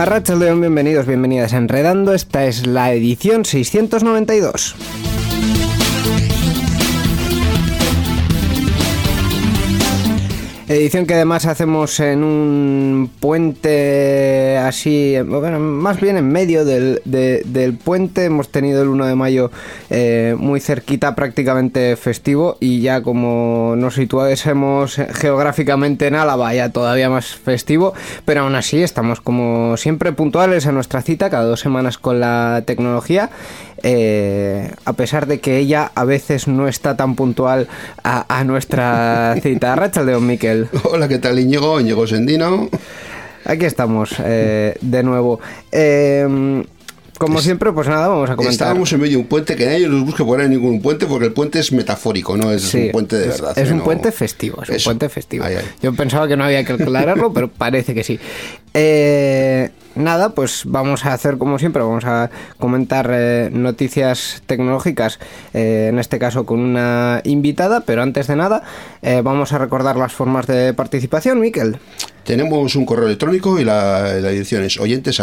A bienvenidos, bienvenidas a Enredando. Esta es la edición 692. Edición que además hacemos en un puente así, bueno, más bien en medio del, del puente. Hemos tenido el 1 de mayo eh, muy cerquita, prácticamente festivo. Y ya como nos situásemos geográficamente en Álava, ya todavía más festivo. Pero aún así estamos como siempre puntuales a nuestra cita, cada dos semanas con la tecnología. Eh, a pesar de que ella a veces no está tan puntual a, nuestra cita. Rachel de Don Miquel. Hola, ¿qué tal Íñigo? Íñigo Sendino. Aquí estamos eh, de nuevo. Eh, como siempre, pues nada, vamos a comentar. Estábamos en medio de un puente que nadie nos busque ahí ningún puente porque el puente es metafórico, no es un puente de verdad. Es, un puente festivo, es un puente festivo. Yo pensaba que no había que aclararlo, pero parece que sí. Eh, nada, pues vamos a hacer como siempre, vamos a comentar eh, noticias tecnológicas, eh, en este caso con una invitada, pero antes de nada vamos a recordar las formas de participación, Miquel. Tenemos un correo electrónico y la, edición es oyentes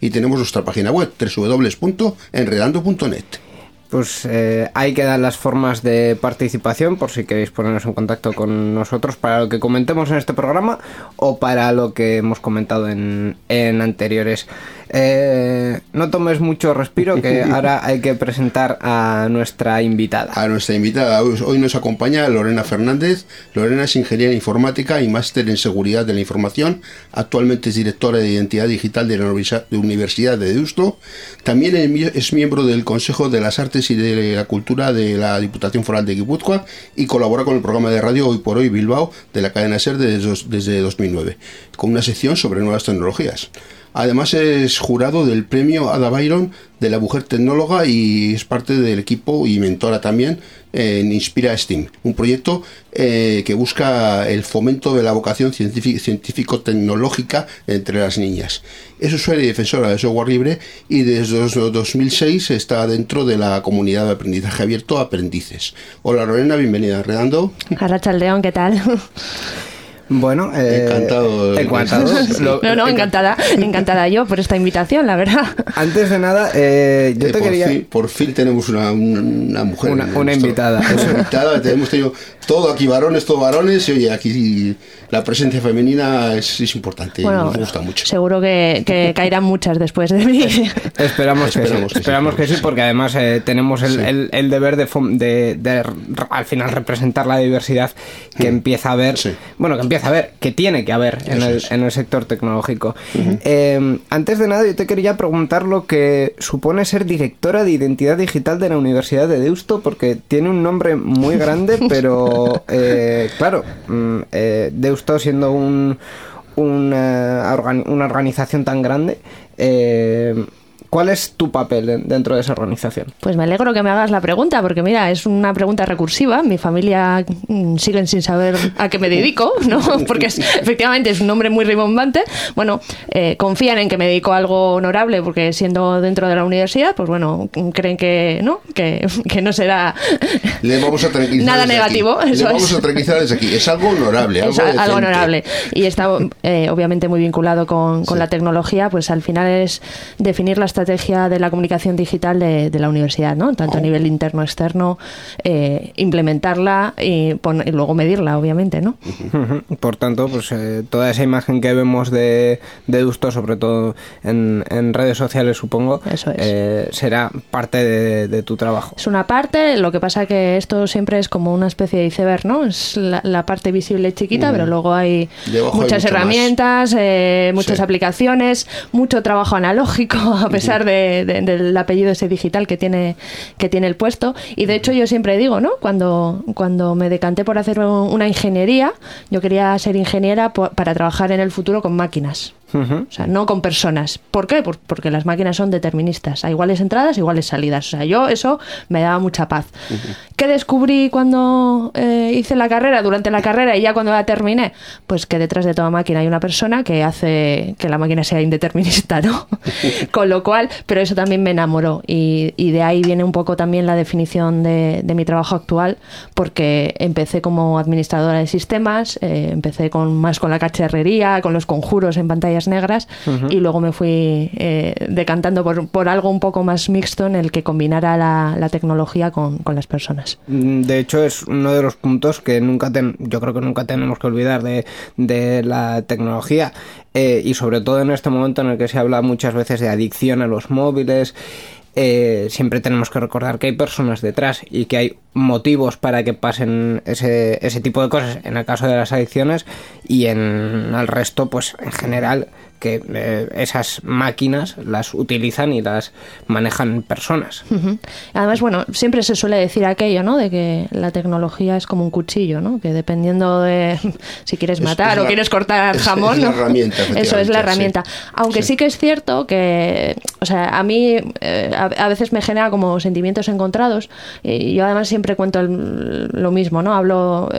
y tenemos nuestra página web www.enredando.net. Pues eh, ahí quedan las formas de participación por si queréis ponernos en contacto con nosotros para lo que comentemos en este programa o para lo que hemos comentado en, en anteriores. Eh, no tomes mucho respiro, que ahora hay que presentar a nuestra invitada. A nuestra invitada. Hoy nos acompaña Lorena Fernández. Lorena es ingeniera informática y máster en seguridad de la información. Actualmente es directora de identidad digital de la Universidad de Deusto. También es miembro del Consejo de las Artes y de la Cultura de la Diputación Foral de Guipúzcoa y colabora con el programa de radio Hoy por Hoy Bilbao de la cadena SER desde, desde 2009, con una sección sobre nuevas tecnologías. Además es jurado del premio Ada Byron de la mujer tecnóloga y es parte del equipo y mentora también en Inspira STEAM, un proyecto eh, que busca el fomento de la vocación científico-tecnológica entre las niñas. Es usuaria y defensora de software libre y desde 2006 está dentro de la comunidad de aprendizaje abierto Aprendices. Hola Lorena, bienvenida a Redando. Chaldeón, ¿qué tal? Bueno, eh, encantado. no, no, encantada, encantada yo por esta invitación, la verdad. Antes de nada, eh, yo eh, te por quería. Fin, por fin tenemos una, una, mujer. Una, una invitada. Una invitada, tenemos tenido todo aquí varones, todo varones, y oye, aquí la presencia femenina es, es importante, nos gusta mucho. Seguro que, que caerán muchas después de mí. esperamos, que, sí, esperamos que sí, porque además eh, tenemos el, el, deber de, de, de, al final representar la diversidad que mm. empieza a haber, bueno, que empieza a haber, que tiene que haber en, el, en el, sector tecnológico. Em, antes de nada, yo te quería preguntar lo que supone ser directora de identidad digital de la Universidad de Deusto, porque tiene un nombre muy grande, pero eh, claro, mm, eh, Deusto siendo un, una, una organización tan grande, eh, ¿Cuál es tu papel dentro de esa organización? Pues me alegro que me hagas la pregunta, porque mira, es una pregunta recursiva. Mi familia mm, siguen sin saber a qué me dedico, ¿no? Porque efectivamente es un nombre muy rimbombante. Bueno, eh, confían en que me dedico a algo honorable, porque siendo dentro de la universidad, pues bueno, creen que no, que, no será nada negativo. Le vamos a tranquilizar desde aquí. Es algo honorable, algo, es algo honorable. Y está eh, obviamente muy vinculado con, con la tecnología, pues al final es definir las estrategia de la comunicación digital de, la universidad, ¿no? Tanto a nivel interno, externo, eh, implementarla y, luego medirla, obviamente, ¿no? Por tanto, pues eh, toda esa imagen que vemos de, de Dusto, sobre todo en, redes sociales, supongo, eh, será parte de, tu trabajo. Es una parte, lo que pasa que esto siempre es como una especie de iceberg, ¿no? Es la, parte visible chiquita, pero luego hay muchas herramientas, muchas aplicaciones, mucho trabajo analógico, a pesar del apellido ese digital que tiene, que tiene el puesto. Y de hecho yo siempre digo, ¿no? Cuando, cuando me decanté por hacer una ingeniería, yo quería ser ingeniera para trabajar en el futuro con máquinas. O sea, no con personas. ¿Por qué? Porque las máquinas son deterministas. Hay iguales entradas, iguales salidas. O sea, yo eso me daba mucha paz. ¿Qué descubrí cuando eh, hice la carrera, durante la carrera y ya cuando la terminé? Pues que detrás de toda máquina hay una persona que hace que la máquina sea indeterminista, ¿no? con lo cual, pero eso también me enamoró. Y, de ahí viene un poco también la definición de, mi trabajo actual, porque empecé como administradora de sistemas, eh, empecé con más con la cacharrería, con los conjuros en pantalla negras y luego me fui eh, decantando por, por, algo un poco más mixto en el que combinara la, tecnología con, con, las personas. Mm, de hecho, es uno de los puntos que nunca yo creo que nunca tenemos que olvidar de, de la tecnología eh, y sobre todo en este momento en el que se habla muchas veces de adicción a los móviles. Eh, siempre tenemos que recordar que hay personas detrás y que hay motivos para que pasen ese, ese tipo de cosas en el caso de las adicciones y en el resto, pues en general que eh, esas máquinas las utilizan y las manejan personas. Además, bueno, siempre se suele decir aquello, ¿no? De que la tecnología es como un cuchillo, ¿no? Que dependiendo de si quieres matar o quieres cortar jamón, eso es la herramienta. Aunque sí. que es cierto que, o sea, a mí eh, a, veces me genera como sentimientos encontrados. Y yo además siempre cuento lo mismo, ¿no? Hablo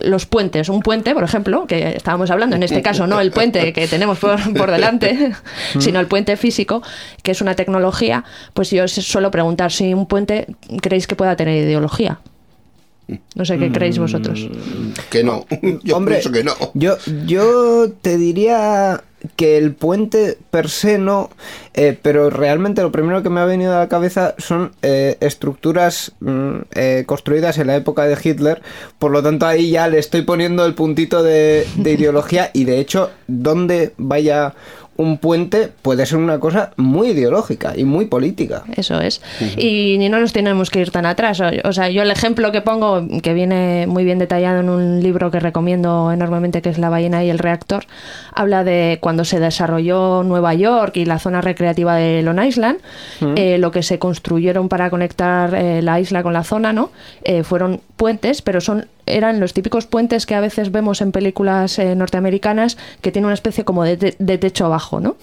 los puentes, un puente, por ejemplo, que estábamos hablando, en este caso no el puente que tenemos por, por delante, sino el puente físico, que es una tecnología, pues yo suelo preguntar si un puente creéis que pueda tener ideología. No sé qué creéis vosotros. Que no. Yo Hombre, que no. Yo, yo te diría que el puente per se no, eh, pero realmente lo primero que me ha venido a la cabeza son eh, estructuras mm, eh, construidas en la época de Hitler, por lo tanto ahí ya le estoy poniendo el puntito de, de ideología. Y de hecho donde vaya un puente puede ser una cosa muy ideológica y muy política. Eso es. Y no nos tenemos que ir tan atrás. O sea, yo el ejemplo que pongo, que viene muy bien detallado en un libro que recomiendo enormemente, que es La ballena y el reactor, habla de cuando se desarrolló Nueva York y la zona recreativa de Long Island, eh, lo que se construyeron para conectar eh, la isla con la zona, ¿no? Eh, fueron puentes, pero son eran los típicos puentes que a veces vemos en películas norteamericanas que tienen una especie como de, techo abajo, ¿no?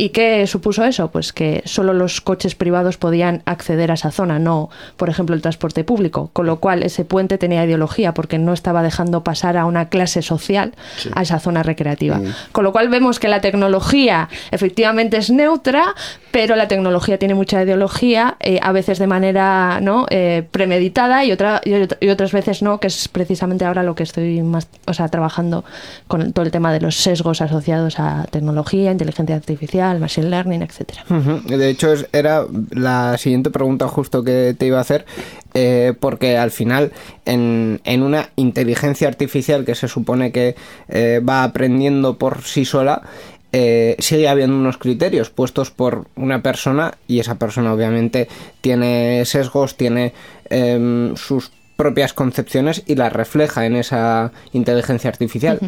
¿Y qué supuso eso? Pues que solo los coches privados podían acceder a esa zona, no, por ejemplo, el transporte público. Con lo cual, ese puente tenía ideología porque no estaba dejando pasar a una clase social a esa zona recreativa. Mm. Con lo cual, vemos que la tecnología efectivamente es neutra, pero la tecnología tiene mucha ideología, eh, a veces de manera ¿no? Eh, premeditada y, otra, y, otras veces no, que es precisamente ahora lo que estoy más, o sea, trabajando con todo el tema de los sesgos asociados a tecnología, inteligencia artificial machine learning, etcétera. De hecho, era la siguiente pregunta justo que te iba a hacer, eh, porque al final en, en, una inteligencia artificial que se supone que eh, va aprendiendo por sí sola, eh, sigue habiendo unos criterios puestos por una persona y esa persona obviamente tiene sesgos, tiene em, sus propias concepciones y las refleja en esa inteligencia artificial.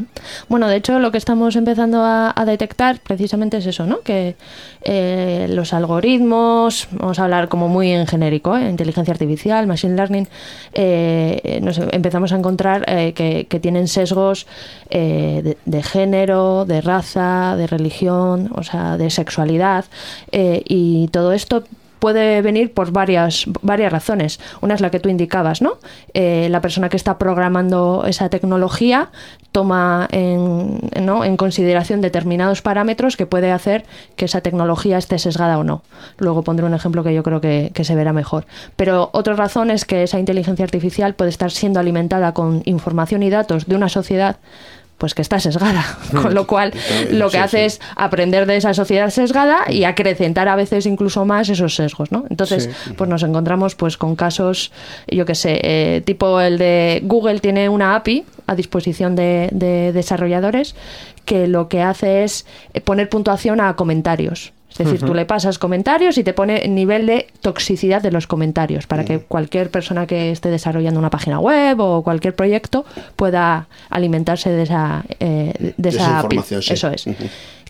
Bueno, de hecho, lo que estamos empezando a, detectar precisamente es eso, ¿no? Que eh, los algoritmos, vamos a hablar como muy en genérico, ¿eh? inteligencia artificial, machine learning, eh, nos empezamos a encontrar que, tienen sesgos de, de, género, de raza, de religión, o sea, de sexualidad, y todo esto puede venir por varias, varias razones. Una es la que tú indicabas, ¿no? Eh, la persona que está programando esa tecnología toma en, consideración determinados parámetros que puede hacer que esa tecnología esté sesgada o no. Luego pondré un ejemplo que yo creo que, que se verá mejor. Pero otra razón es que esa inteligencia artificial puede estar siendo alimentada con información y datos de una sociedad pues que está sesgada. Con lo cual, lo que hace es aprender de esa sociedad sesgada y acrecentar a veces incluso más esos sesgos, ¿no? Entonces, pues nos encontramos pues con casos, yo que sé, eh, tipo el de Google tiene una API a disposición de, desarrolladores que lo que hace es poner puntuación a comentarios. Es decir, tú le pasas comentarios y te pone el nivel de toxicidad de los comentarios para que cualquier persona que esté desarrollando una página web o cualquier proyecto pueda alimentarse de esa, eh, de, esa, información. Eso es.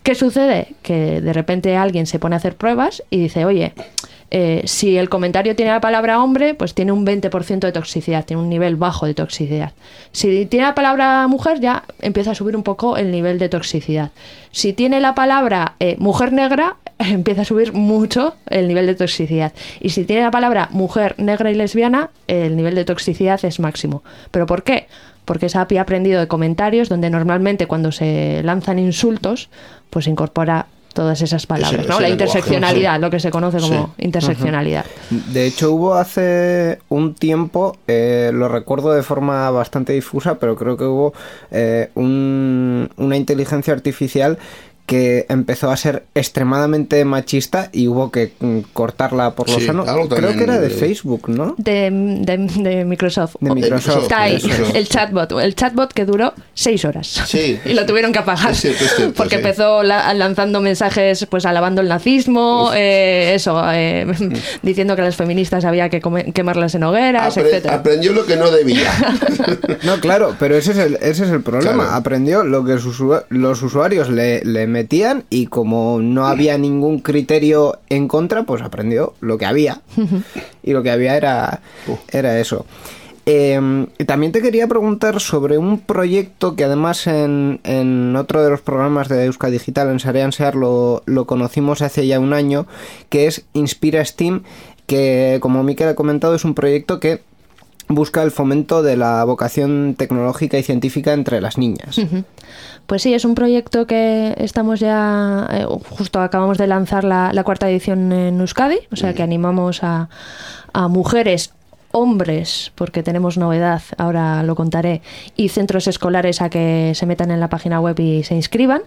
¿Qué sucede? Que de repente alguien se pone a hacer pruebas y dice, oye, eh, si el comentario tiene la palabra hombre, pues tiene un 20% de toxicidad, tiene un nivel bajo de toxicidad. Si tiene la palabra mujer, ya empieza a subir un poco el nivel de toxicidad. Si tiene la palabra eh, mujer negra, empieza a subir mucho el nivel de toxicidad. Y si tiene la palabra mujer negra y lesbiana, el nivel de toxicidad es máximo. ¿Pero por qué? Porque esa API ha aprendido de comentarios donde normalmente cuando se lanzan insultos, pues incorpora todas esas palabras, ¿no? la interseccionalidad, lo que se conoce como interseccionalidad. De hecho, hubo hace un tiempo, eh, lo recuerdo de forma bastante difusa, pero creo que hubo eh, una inteligencia artificial que empezó a ser extremadamente machista y hubo que mm, cortarla por lo sano. Creo que era de Facebook, ¿no? De, Microsoft. De Microsoft. Está ahí, el chatbot. El chatbot que duró seis horas. Sí. y lo tuvieron que apagar. porque empezó lanzando mensajes pues alabando el nazismo, eh, eso, eh, diciendo que a las feministas había que quemarlas en hogueras, etc. Aprendió lo que no debía. no, claro, pero ese es el, ese es el problema. Aprendió lo que los usuarios le, le metían y como no había ningún criterio en contra, pues aprendió lo que había. y lo que había era, era eso. Em, también te quería preguntar sobre un proyecto que además en, en otro de los programas de Euska Digital, en Sarean Sear, lo, lo conocimos hace ya un año, que es Inspira Steam, que como Miquel ha comentado es un proyecto que busca el fomento de la vocación tecnológica y científica entre las niñas. Pues sí, es un proyecto que estamos ya, eh, justo acabamos de lanzar la, la, cuarta edición en Euskadi, o sea que animamos a, a mujeres hombres, porque tenemos novedad, ahora lo contaré, y centros escolares a que se metan en la página web y se inscriban.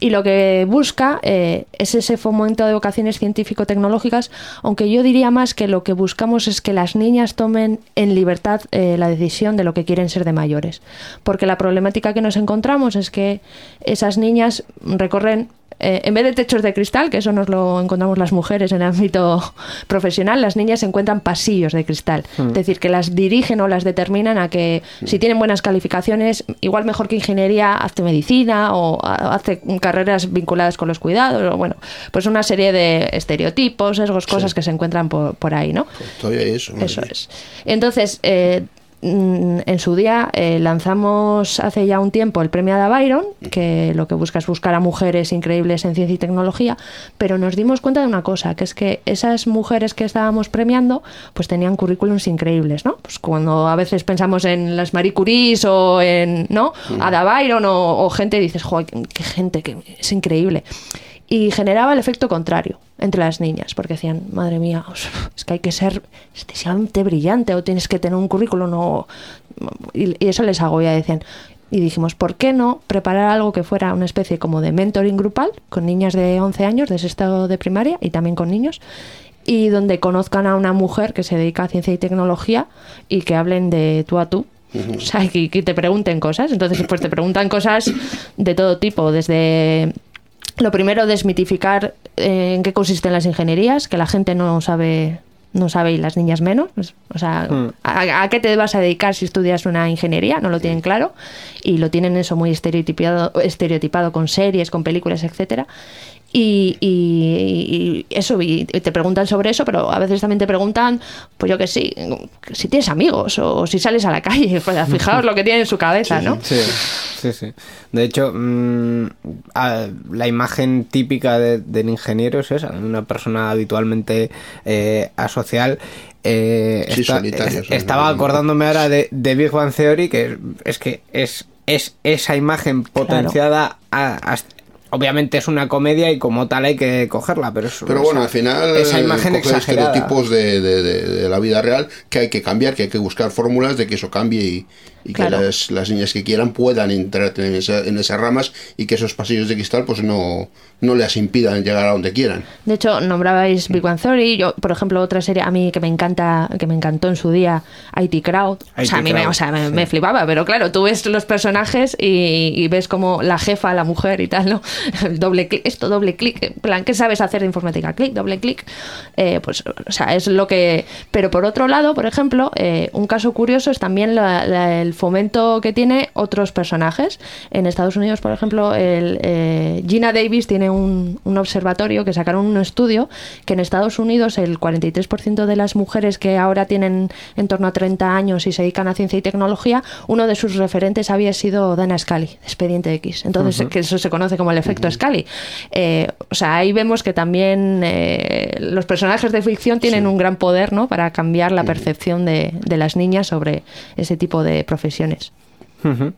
Y lo que busca eh, es ese fomento de vocaciones científico-tecnológicas, aunque yo diría más que lo que buscamos es que las niñas tomen en libertad eh, la decisión de lo que quieren ser de mayores. Porque la problemática que nos encontramos es que esas niñas recorren eh, en vez de techos de cristal, que eso nos lo encontramos las mujeres en el ámbito profesional, las niñas encuentran pasillos de cristal. Hmm. Es decir, que las dirigen o las determinan a que si tienen buenas calificaciones, igual mejor que ingeniería, hace medicina o hace carreras vinculadas con los cuidados. O, bueno, pues una serie de estereotipos, esas cosas que se encuentran por, por ahí, ¿no? Pues todavía eso. Eso es. Entonces, eh, en su día eh, lanzamos hace ya un tiempo el premio Ada Byron, que lo que busca es buscar a mujeres increíbles en ciencia y tecnología, pero nos dimos cuenta de una cosa, que es que esas mujeres que estábamos premiando, pues tenían currículums increíbles, ¿no? Pues cuando a veces pensamos en las Marie Curie o en, ¿no? Ada Byron o, gente, dices, joder, qué gente, que es increíble y generaba el efecto contrario entre las niñas, porque decían, madre mía, es que hay que ser excesivamente brillante o tienes que tener un currículum o... Y, eso les hago, ya decían. Y dijimos, ¿por qué no preparar algo que fuera una especie como de mentoring grupal con niñas de 11 años, de ese estado de primaria y también con niños? Y donde conozcan a una mujer que se dedica a ciencia y tecnología y que hablen de tú a tú O sea, que, que, te pregunten cosas. Entonces, pues te preguntan cosas de todo tipo, desde lo primero, desmitificar eh, en qué consisten las ingenierías, que la gente no sabe no sabe y las niñas menos. O sea, hmm. a, qué te vas a dedicar si estudias una ingeniería? No lo tienen claro y lo tienen eso muy estereotipado, estereotipado con series, con películas, etcétera. Y, y, eso, y te preguntan sobre eso, pero a veces también te preguntan, pues yo que sí, si tienes amigos o si sales a la calle, pues fijaos lo que tiene en su cabeza, ¿no? Sí, sí, sí. De hecho, mm, la imagen típica del ingeniero es esa, una persona habitualmente eh, asocial. Eh, estaba acordándome ahora de, de, Big Bang Theory, que es que es, es esa imagen potenciada a, obviamente es una comedia y como tal hay que cogerla, pero es, Pero bueno, al final esa imagen coge exagerada. estereotipos de, de- de- de la vida real que hay que cambiar, que hay que buscar fórmulas de que eso cambie y, y Claro. que las, las niñas que quieran puedan entrar en, esa- en esas ramas y que esos pasillos de cristal pues no, no les impidan llegar a donde quieran. De hecho, nombrabais Big Bang Theory. Yo, por ejemplo, otra serie a mí que me encanta, que me encantó en su día, IT Crowd. o sea, a mí me, o sea, me, me flipaba, pero claro, tú ves los personajes y, y ves como la jefa, la mujer y tal, ¿no? Doble clic, esto, doble clic. En plan, ¿qué sabes hacer de informática? Clic, doble clic. Eh, pues, o sea, es lo que. Pero por otro lado, por ejemplo, eh, un caso curioso es también la- la- el fomento que tiene otros personajes. En Estados Unidos, por ejemplo, el, eh, Gina Davis tiene un, un observatorio que sacaron un estudio que en Estados Unidos el 43% de las mujeres que ahora tienen en torno a 30 años y se dedican a ciencia y tecnología, uno de sus referentes había sido Dana Scully, Expediente X. Entonces, que eso se conoce como el efecto Scully. Eh, o sea, ahí vemos que también eh, los personajes de ficción tienen un gran poder ¿no? para cambiar la percepción de, de las niñas sobre ese tipo de profesiones. Ujú.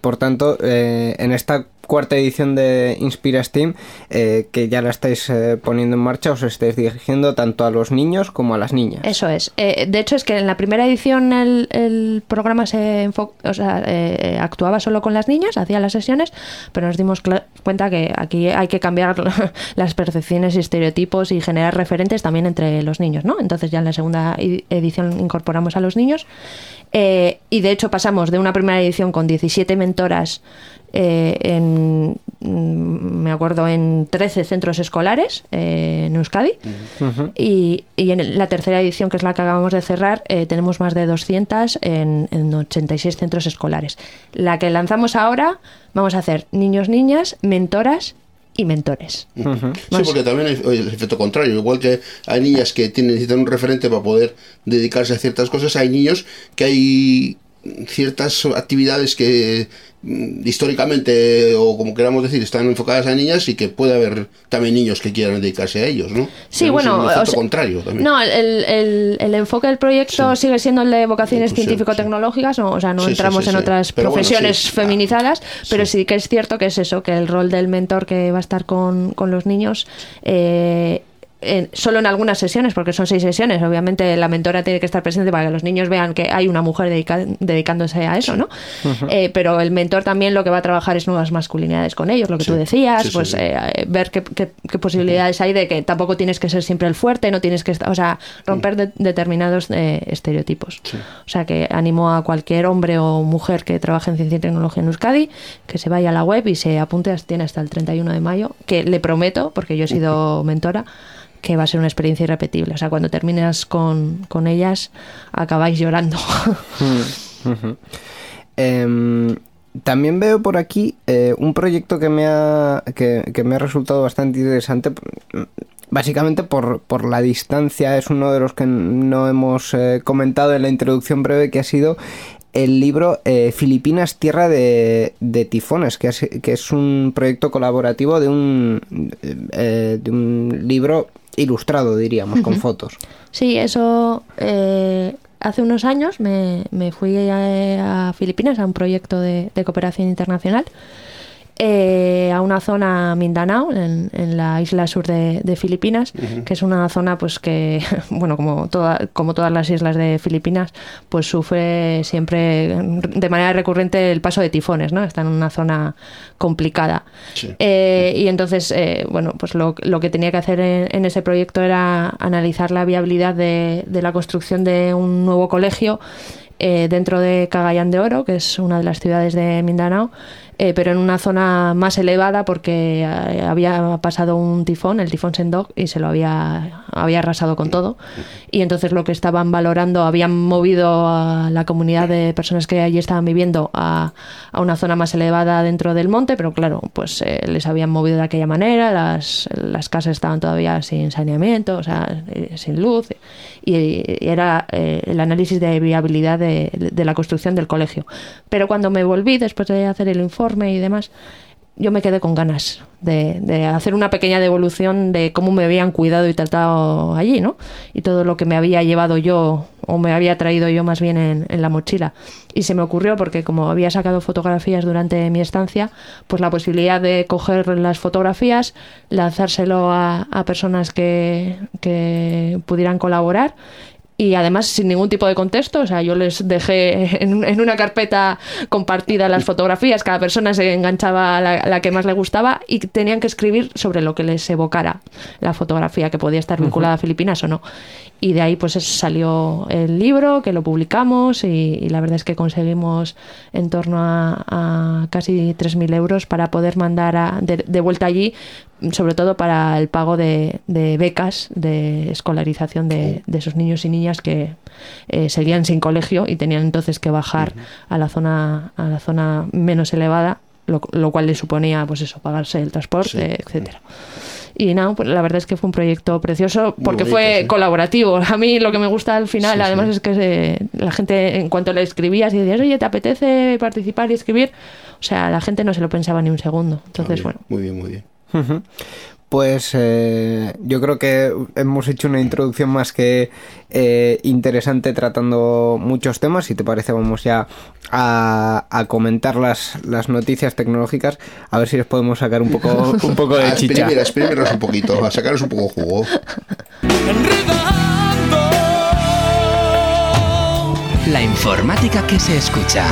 Por tanto, eh, en esta cuarta edición de Inspira Steam, eh, que ya la estáis eh, poniendo en marcha, os estáis dirigiendo tanto a los niños como a las niñas. Eso es. Eh, de hecho, es que en la primera edición el, programa se o sea, eh, actuaba solo con las niñas, hacía las sesiones, pero nos dimos cuenta que aquí hay que cambiar las percepciones y estereotipos y generar referentes también entre los niños, ¿no? Entonces ya en la segunda edi- edición incorporamos a los niños eh, y de hecho pasamos de una primera edición con 17 mentoras eh, en, mm, me acuerdo, en 13 centros escolares eh, en Euskadi. y, y en la tercera edición, que es la que acabamos de cerrar, eh, tenemos más de 200 en, en 86 centros escolares. La que lanzamos ahora, vamos a hacer niños, niñas, mentoras y mentores. Sí, porque también hay hay el efecto contrario. Igual que hay niñas que tienen, necesitan un referente para poder dedicarse a ciertas cosas, hay niños que hay ciertas actividades que mm, históricamente o como queramos decir están enfocadas a niñas y que puede haber también niños que quieran dedicarse a ellos, ¿no? Sí, Tenemos bueno, o sea, contrario también. No, el, el- el enfoque del proyecto sigue siendo el de vocaciones sí, científico-tecnológicas, no, o sea, no Sí, entramos en otras Pero profesiones sí. feminizadas, pero sí. sí. que es cierto que es eso, que el rol del mentor que va a estar con, con los niños... eh, en- solo en algunas sesiones, porque son seis sesiones. Obviamente la mentora tiene que estar presente para que los niños vean que hay una mujer dedica- dedicándose a eso, ¿no? Eh, pero el mentor también lo que va a trabajar es nuevas masculinidades con ellos, lo que Sí. tú decías, Sí, sí, pues eh, eh, ver qué, qué- qué posibilidades hay de que tampoco tienes que ser siempre el fuerte, no tienes que estar, o sea, romper de- determinados eh, estereotipos. O sea, que animo a cualquier hombre o mujer que trabaje en ciencia y tecnología en Euskadi que se vaya a la web y se apunte, tiene hasta el 31 de mayo, que le prometo, porque yo he sido mentora, que va a ser una experiencia irrepetible. O sea, cuando terminas con, con ellas, acabáis llorando. Ujú. Em, también veo por aquí eh, un proyecto que me ha que, que me ha resultado bastante interesante mm, básicamente por, por la distancia es uno de los que no hemos eh, comentado en la introducción breve que ha sido el libro eh, Filipinas Tierra de, de Tifones que es, que es un proyecto colaborativo de un de un libro ilustrado diríamos con fotos Sí, eso eh, hace unos años me, me fui a, a Filipinas a un proyecto de, de cooperación internacional. Eh, a una zona Mindanao, en, en la isla sur de, de Filipinas, que es una zona pues que, bueno, como, toda, como todas las islas de Filipinas, pues sufre siempre de manera recurrente el paso de tifones, ¿no? Está en una zona complicada. Sí. Eh, y entonces, eh, bueno, pues lo, lo que tenía que hacer en, en ese proyecto era analizar la viabilidad de, de la construcción de un nuevo colegio eh, dentro de Cagayán de Oro, que es una de las ciudades de Mindanao, eh, pero en una zona más elevada porque eh, había pasado un tifón, el tifón Sendog, y se lo había, había arrasado con todo. Y entonces lo que estaban valorando, habían movido a la comunidad de personas que allí estaban viviendo a, a una zona más elevada dentro del monte, pero claro, pues eh, les habían movido de aquella manera, las, las casas estaban todavía sin saneamiento, o sea, eh, sin luz, y, y era eh, el análisis de viabilidad de, de la construcción del colegio. Pero cuando me volví, después de hacer el informe y demás, yo me quedé con ganas de, hacer una pequeña devolución de cómo me habían cuidado y tratado allí, ¿no? Y todo lo que me había llevado yo, o me había traído yo más bien en, la mochila. Y se me ocurrió, porque como había sacado fotografías durante mi estancia, pues la posibilidad de coger las fotografías, lanzárselo a, personas que, que pudieran colaborar y además sin ningún tipo de contexto, o sea, yo les dejé en, una carpeta compartida las fotografías, cada persona se enganchaba a la, que más le gustaba y tenían que escribir sobre lo que les evocara la fotografía, que podía estar vinculada a Filipinas o no. Y de ahí pues salió el libro, que lo publicamos y, la verdad es que conseguimos en torno a, casi 3.000 euros para poder mandar de vuelta allí sobre todo para el pago de, becas de escolarización de, esos niños y niñas que eh, seguían sin colegio y tenían entonces que bajar a la zona a la zona menos elevada lo, cual le suponía pues eso pagarse el transporte etcétera y nada, pues la verdad es que fue un proyecto precioso porque fue colaborativo. A mí lo que me gusta al final, además, es que la gente, en cuanto le escribías y decías, oye, ¿te apetece participar y escribir? O sea, la gente no se lo pensaba ni un segundo. Entonces, bueno. Muy bien, muy bien. Pues eh, yo creo que hemos hecho una introducción más que eh, interesante tratando muchos temas. Si te parece, vamos ya a, comentar las, las, noticias tecnológicas. A ver si les podemos sacar un poco, un poco de chicha. un poquito, a sacaros un poco jugo. La informática que se escucha.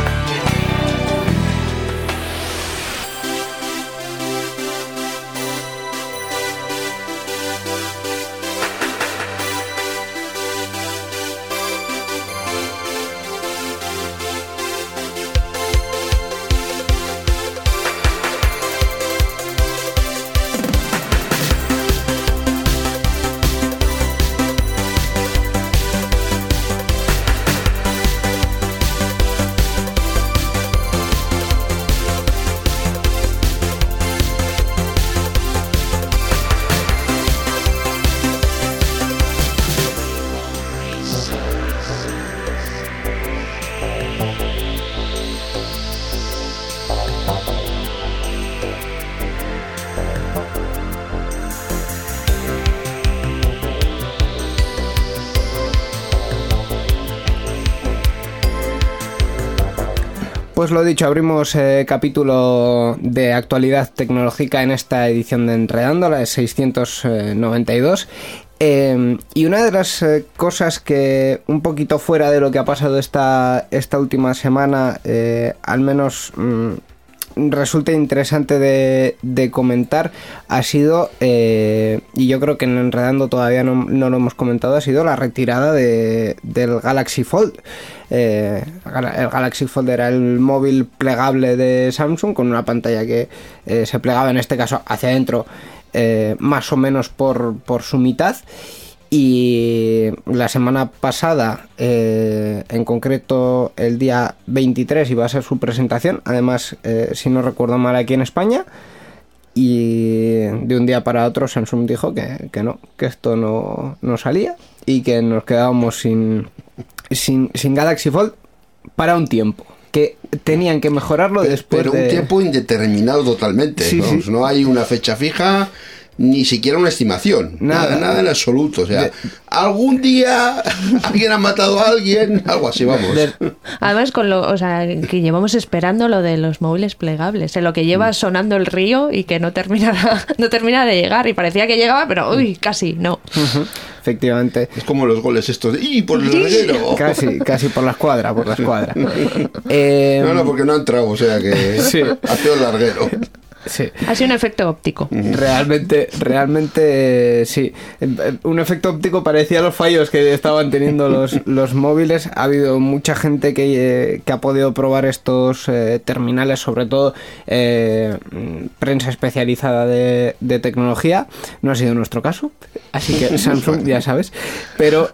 Pues lo dicho, abrimos eh, capítulo de actualidad tecnológica en esta edición de Enredando, la de 692. Eh, y una de las eh, cosas que, un poquito fuera de lo que ha pasado esta, esta última semana, al menos mm, resulta interesante de, comentar ha sido, eh, y yo creo que en Enredando todavía no, lo hemos comentado, ha sido la retirada de, del Galaxy Fold. Eh, el Galaxy Fold era el móvil plegable de Samsung con una pantalla que eh, se plegaba en este caso hacia adentro más o menos por, por su mitad y la semana pasada, eh, en concreto el día 23, iba a ser su presentación. Además, eh, si no recuerdo mal, aquí en España. Y de un día para otro Samsung dijo que, no, que esto no, salía y que nos quedábamos sin, sin, Galaxy Fold para un tiempo que tenían que mejorarlo después pero un tiempo indeterminado totalmente no hay una fecha fija ni siquiera una estimación. Nada, nada, en absoluto. O sea, algún día alguien ha matado a alguien, algo así, vamos. Además, con lo, o sea, que llevamos esperando lo de los móviles plegables, en lo que lleva mm. sonando el río y que no termina, no termina de llegar. Y parecía que llegaba, pero uy, casi, no. Efectivamente. Es como los goles estos ¡y por el larguero! Casi, casi por la escuadra, por la escuadra. no, no, porque no ha entrado, o sea que sí. ha sido el larguero. Ha sido un efecto óptico. Realmente, realmente sí. Un efecto óptico parecía los fallos que estaban teniendo los, los móviles. Ha habido mucha gente que, eh, ha podido probar estos eh, terminales, sobre todo eh, prensa especializada de, tecnología. No ha sido nuestro caso, así que Samsung ya sabes. Pero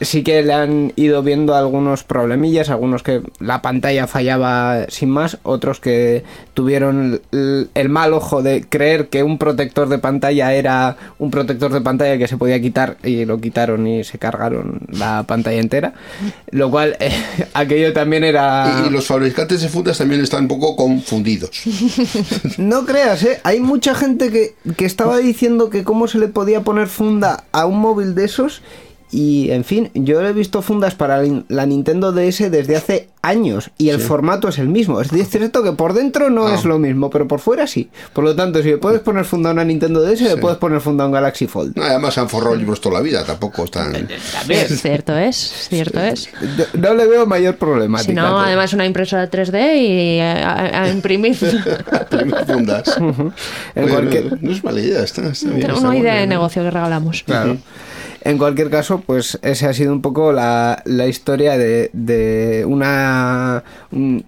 sí que le han ido viendo algunos problemillas, algunos que la pantalla fallaba sin más, otros que tuvieron el mal ojo de creer que un protector de pantalla era un protector de pantalla que se podía quitar y lo quitaron y se cargaron la pantalla entera. Lo cual, eh, aquello también era... Y, los fabricantes de fundas también están un poco confundidos. no creas, ¿eh? Hay mucha gente que, que estaba diciendo que cómo se le podía poner funda a un móvil de esos y en fin, yo he visto fundas para la Nintendo DS desde hace años y el formato es el mismo. Es cierto que por dentro no, es lo mismo, pero por fuera sí. Por lo tanto, si le puedes poner funda a una Nintendo DS, le puedes poner funda a un Galaxy Fold. además han forrado libros toda la vida, tampoco están. Es cierto es, cierto es. No, le veo mayor problema. Si no, además una impresora 3D y a, imprimir. fundas. en cualquier... no, es mala idea, está, bien. Una idea de negocio que regalamos. Claro. En cualquier caso, pues ese ha sido un poco la, la historia de, de una, un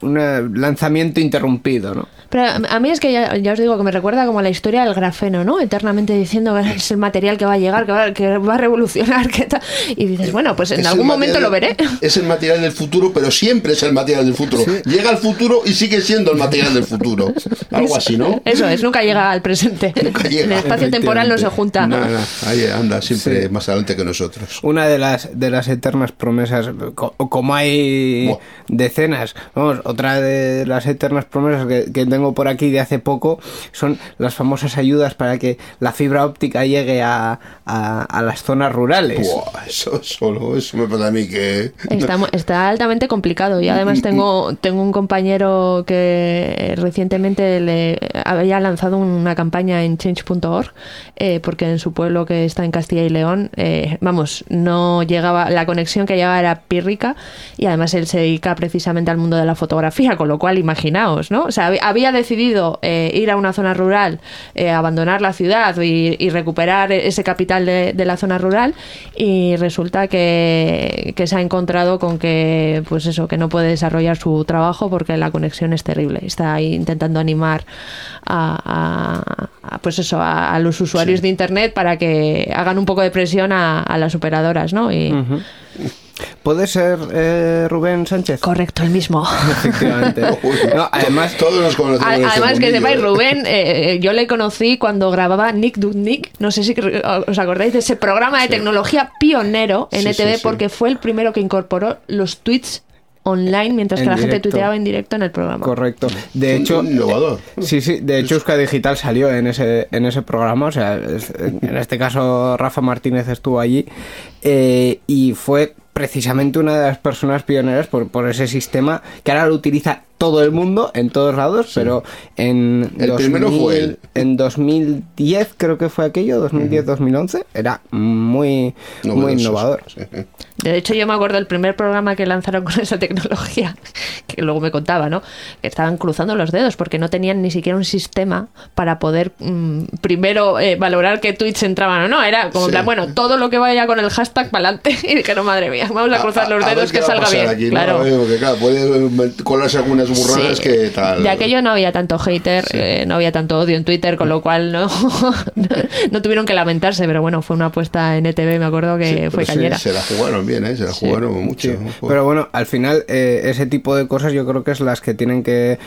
lanzamiento interrumpido, ¿no? Pero a mí es que ya, os digo que me recuerda como la historia del grafeno, ¿no? Eternamente diciendo que es el material que va a llegar, que va, que va a revolucionar, que tal. Y dices, bueno, pues en algún momento lo veré. Es el material del futuro, pero siempre es el material del futuro. Llega al futuro y sigue siendo el material del futuro. Algo así, ¿no? Eso es, nunca llega al presente. Nunca llega. El espacio temporal no se junta. Nada, ahí anda siempre más adelante que nosotros. Una de las, de las eternas promesas, como hay decenas, vamos, otra de las eternas promesas que, que tengo por aquí de hace poco son las famosas ayudas para que la fibra óptica llegue a, a, las zonas rurales. eso solo, eso me pasa a mí que... Está, está altamente complicado y además tengo, tengo un compañero que recientemente le había lanzado una campaña en change.org eh, porque en su pueblo que está en Castilla y León, eh, vamos, no llegaba, la conexión que llegaba era pírrica y además él se dedica precisamente al mundo de la fotografía, con lo cual imaginaos, ¿no? O sea, había decidido eh, ir a una zona rural, eh, abandonar la ciudad y, recuperar ese capital de, la zona rural y resulta que, se ha encontrado con que, pues eso, que no puede desarrollar su trabajo porque la conexión es terrible. Está ahí intentando animar a, pues eso, a, los usuarios de Internet para que hagan un poco de presión a, las operadoras, ¿no? Y, ¿Puede ser eh, Rubén Sánchez? Correcto, el mismo. Efectivamente. además, todos nos conocemos. Además, que sepáis, ¿eh? Rubén, eh, yo le conocí cuando grababa Nick Nick. No sé si os acordáis de ese programa de tecnología pionero en ETV, porque fue el primero que incorporó los tweets online mientras que la gente tuiteaba en directo en el programa. Correcto. De hecho, innovador. Sí, sí, de hecho Euska Digital salió en ese en ese programa, o sea, en este caso Rafa Martínez estuvo allí y fue precisamente una de las personas pioneras por, por ese sistema que ahora lo utiliza todo el mundo, en todos lados, pero en, el primero fue en 2010 creo que fue aquello, 2010-2011, era muy, muy innovador. De hecho, yo me acuerdo del primer programa que lanzaron con esa tecnología, que luego me contaba, ¿no? Que estaban cruzando los dedos porque no tenían ni siquiera un sistema para poder mm, primero eh, valorar qué tweets entraban o no. Era como, bueno, todo lo que vaya con el hashtag para adelante. Y dijeron, madre mía, vamos a cruzar los dedos que salga bien. claro. Porque, claro, puede colarse algunas burradas que tal. De aquello no había tanto hater, eh, no había tanto odio en Twitter, con lo cual no, no, tuvieron que lamentarse, pero bueno, fue una apuesta en ETV, me acuerdo que fue cayera. Se, la jugaron bien, ¿eh? se la jugaron mucho. Pero bueno, al final, eh, ese tipo de cosas yo creo que es las que tienen que.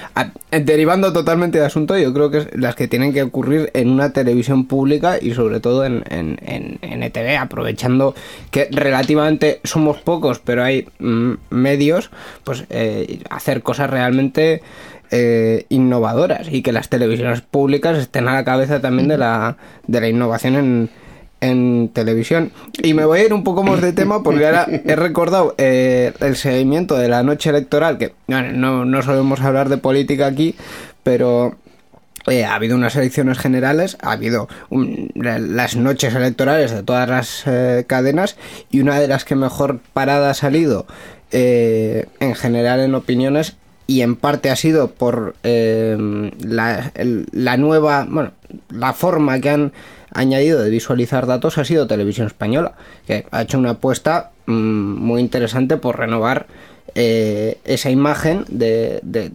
derivando totalmente de asunto, yo creo que es las que tienen que ocurrir en una televisión pública y sobre todo en, en, en, ETV, aprovechando que relativamente somos pocos, pero hay mm, medios, pues eh, hacer cosas realmente eh, innovadoras y que las televisiones públicas estén a la cabeza también de la, de la innovación en, en televisión. Y me voy a ir un poco más de tema porque ahora he recordado eh, el seguimiento de la noche electoral, que no, no solemos hablar de política aquí, pero eh, ha habido unas elecciones generales, ha habido las noches electorales de todas las cadenas y una de las que mejor parada ha salido en general en opiniones y en parte ha sido por eh, la, la, nueva, bueno, la forma que han añadido de visualizar datos ha sido Televisión Española, que ha hecho una apuesta mm, muy interesante por renovar eh, esa imagen de, de,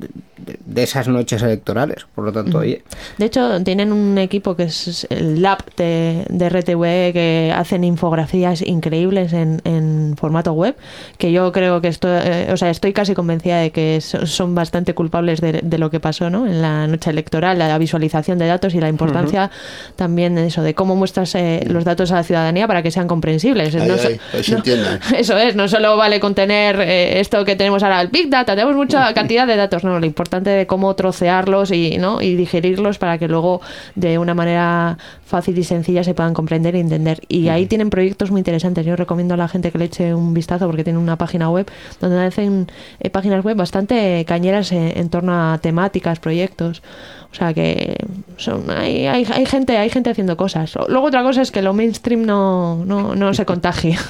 esas noches electorales. Por lo tanto, oye. De hecho, tienen un equipo que es el Lab de, de RTV que hacen infografías increíbles en, en formato web. Que yo creo que estoy, eh, o sea, estoy casi convencida de que son bastante culpables de, de, lo que pasó ¿no? en la noche electoral, la visualización de datos y la importancia también de eso, de cómo muestras eh, los datos a la ciudadanía para que sean comprensibles. eso es, no solo vale contener eh, esto que tenemos ahora, el Big Data, tenemos mucha cantidad de datos, no, lo importante de cómo trocearlos y, ¿no? y digerirlos para que luego de una manera fácil y sencilla se puedan comprender e entender. Y ahí tienen proyectos muy interesantes. Yo recomiendo a la gente que le eche un vistazo porque tienen una página web donde hacen eh, páginas web bastante cañeras en torno a temáticas, proyectos. O sea que son, hay, hay, hay, gente, hay gente haciendo cosas. Luego otra cosa es que lo mainstream no, no, no se contagie.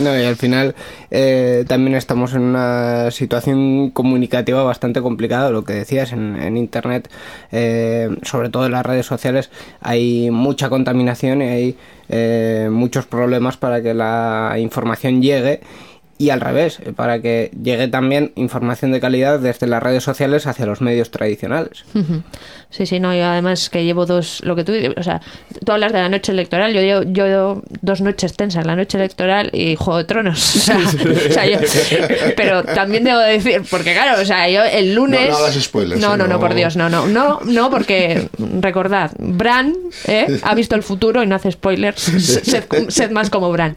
No, y al final eh, también estamos en una situación comunicativa bastante complicada, lo que decías en, en internet, eh, sobre todo en las redes sociales, hay mucha contaminación y hay eh, muchos problemas para que la información llegue y al revés, para que llegue también información de calidad desde las redes sociales hacia los medios tradicionales. Sí, sí, no, yo además que llevo dos, lo que tú o sea, tú hablas de la noche electoral, yo llevo, yo dos noches tensas, la noche electoral y Juego de Tronos. O sea, yo, pero también debo decir, porque claro, o sea, yo el lunes... No, no spoilers. No, no, no, por Dios, no, no, no, no, porque recordad, Bran ¿eh? ha visto el futuro y no hace spoilers, sed, más como Bran.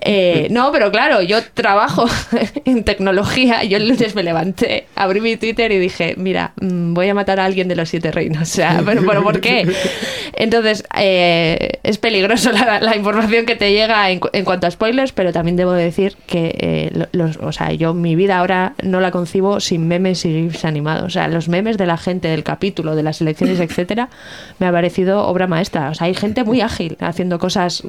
Eh, no, pero claro, yo trabajo en tecnología, yo el lunes me levanté, abrí mi Twitter y dije, mira, mm, voy a matar a alguien de los siete reinos. O sea, pero, ¿por qué? Entonces, eh, es peligroso la, información que te llega en, cuanto a spoilers, pero también debo decir que eh, los, o sea, yo mi vida ahora no la concibo sin memes y gifs animados. O sea, los memes de la gente, del capítulo, de las elecciones, etcétera, me ha parecido obra maestra. O sea, hay gente muy ágil haciendo cosas.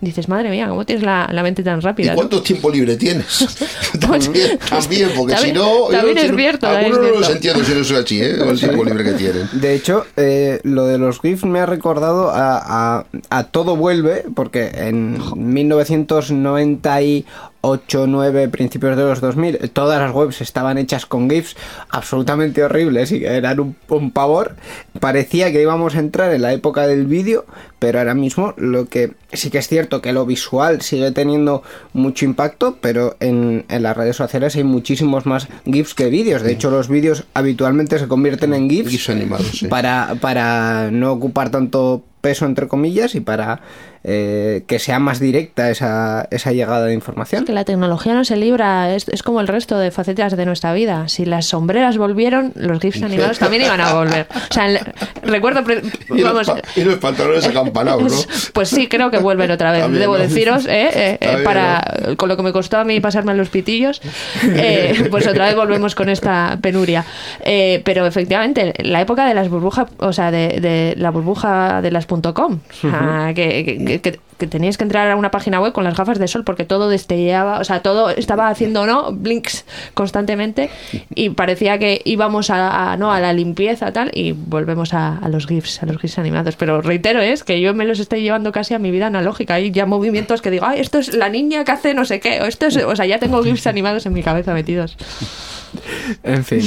Dices, madre mía, ¿cómo tienes la, mente tan rápida? ¿Y cuánto tiempo libre tienes? también, también, porque si no. También es cierto. Algunos no los entiendo si no soy así, ¿eh? el tiempo libre que De hecho, eh, lo de los GIFs me ha recordado a, a, Todo Vuelve, porque en 1998 8, 9, principios de los 2000, todas las webs estaban hechas con GIFs absolutamente horribles y eran un, un, pavor. Parecía que íbamos a entrar en la época del vídeo, pero ahora mismo lo que sí que es cierto que lo visual sigue teniendo mucho impacto, pero en, en las redes sociales hay muchísimos más GIFs que vídeos. De hecho, los vídeos habitualmente se convierten en GIFs, animados, para, para no ocupar tanto peso entre comillas y para eh, que sea más directa esa, esa llegada de información. que la tecnología no se libra, es, es, como el resto de facetas de nuestra vida. Si las sombreras volvieron, los GIFs animados también iban a volver. O sea, recuerdo... Y, los y, los pantalones acampanados, ¿no? Pues sí, creo que vuelven otra vez. Debo deciros, ¿eh? eh para, con lo que me costó a mí pasarme los pitillos, eh, pues otra vez volvemos con esta penuria. pero efectivamente, la época de las burbujas, o sea, de, de la burbuja de las .com, que que, tenías que entrar a una página web con las gafas de sol porque todo destellaba, o sea, todo estaba haciendo, ¿no? Blinks constantemente y parecía que íbamos a, ¿no? a la limpieza tal y volvemos a, los GIFs, a los GIFs animados. Pero reitero, es que yo me los estoy llevando casi a mi vida analógica. Hay ya movimientos que digo, ay, esto es la niña que hace no sé qué, o esto es, o sea, ya tengo GIFs animados en mi cabeza metidos. En fin.